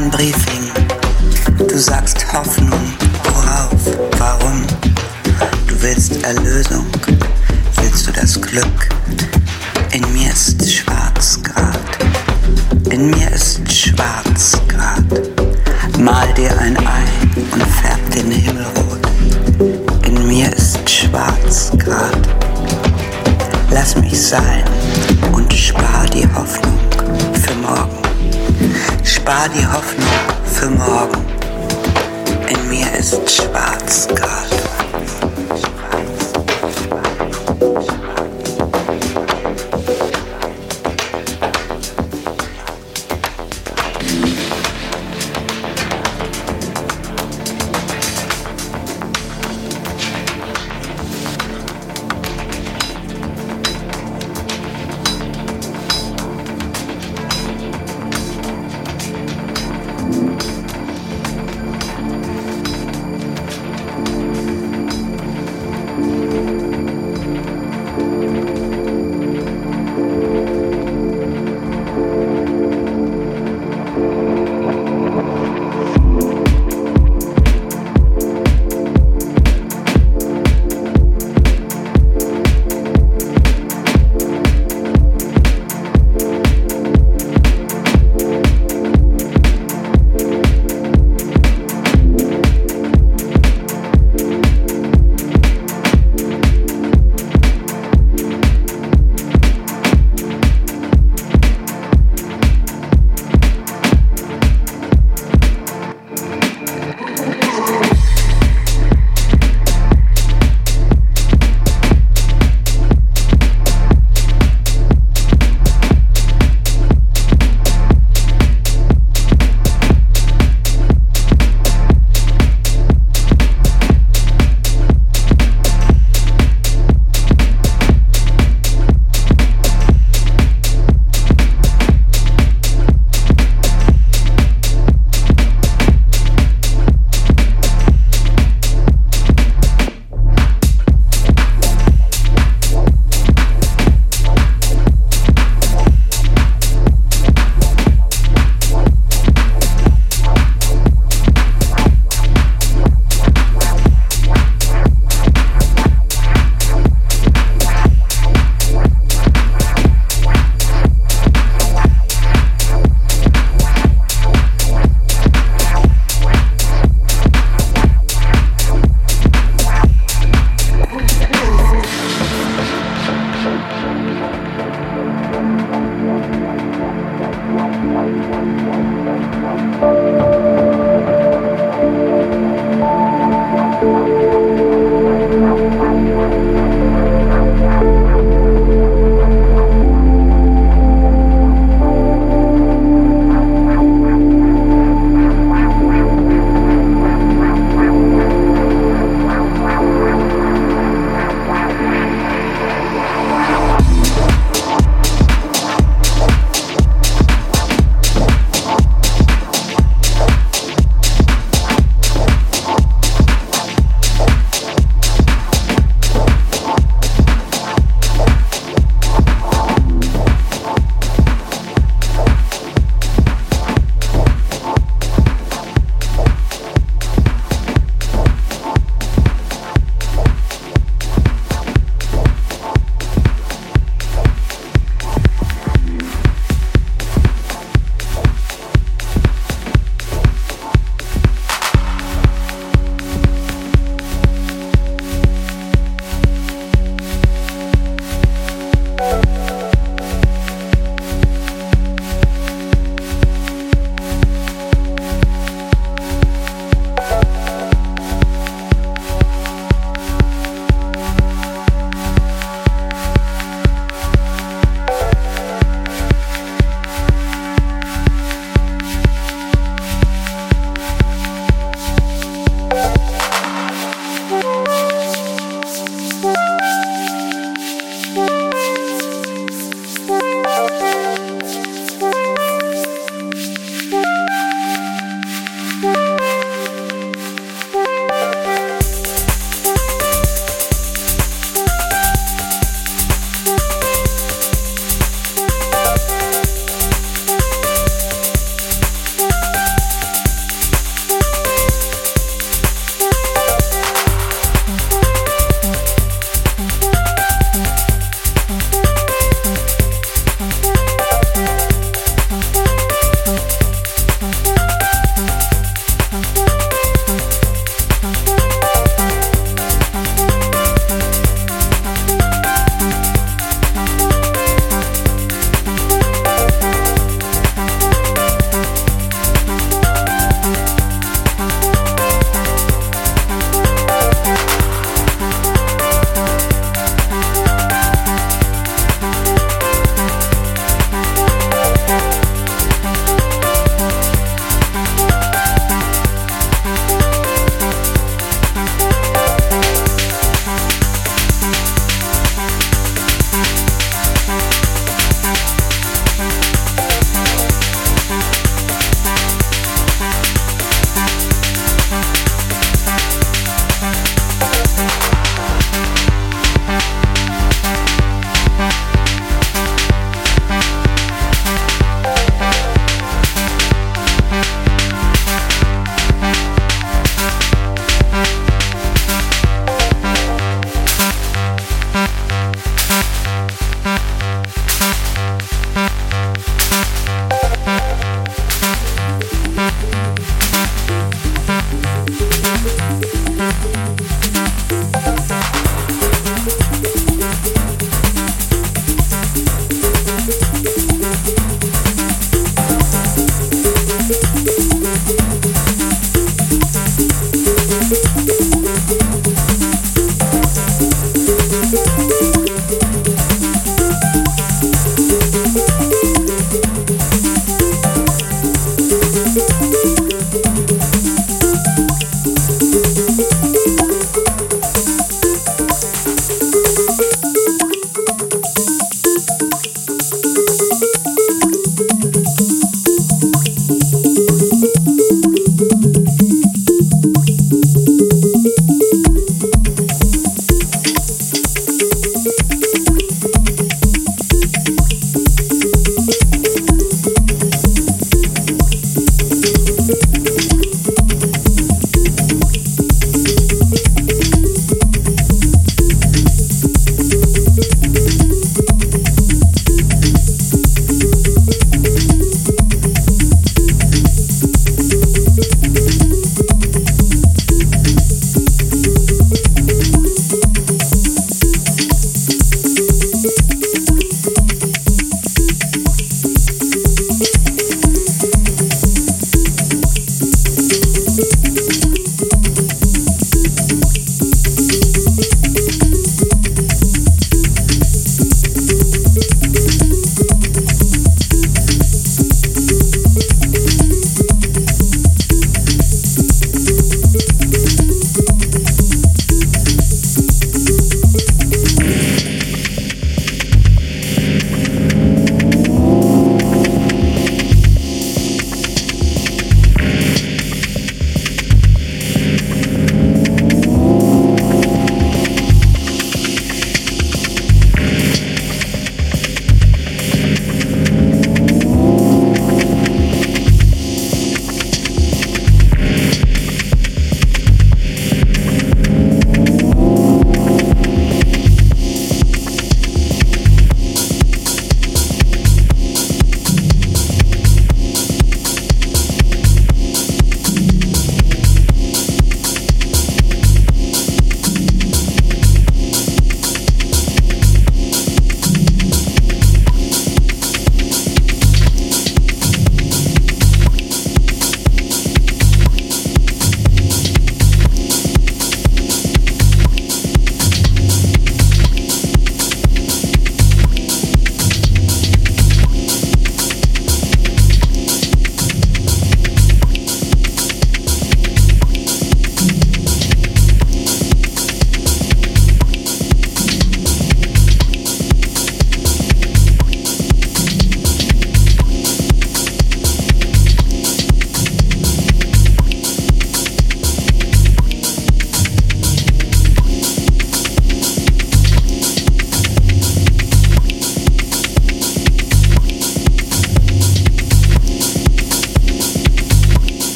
ein Briefing. Du sagst Hoffnung, worauf, warum? Du willst Erlösung, willst du das Glück? In mir ist Schwarzgrad, in mir ist Schwarzgrad. Mal dir ein Ei und färb den Himmel rot. In mir ist Schwarzgrad. Lass mich sein und spar die Hoffnung. Spar die Hoffnung für morgen. In mir ist schwarz grad.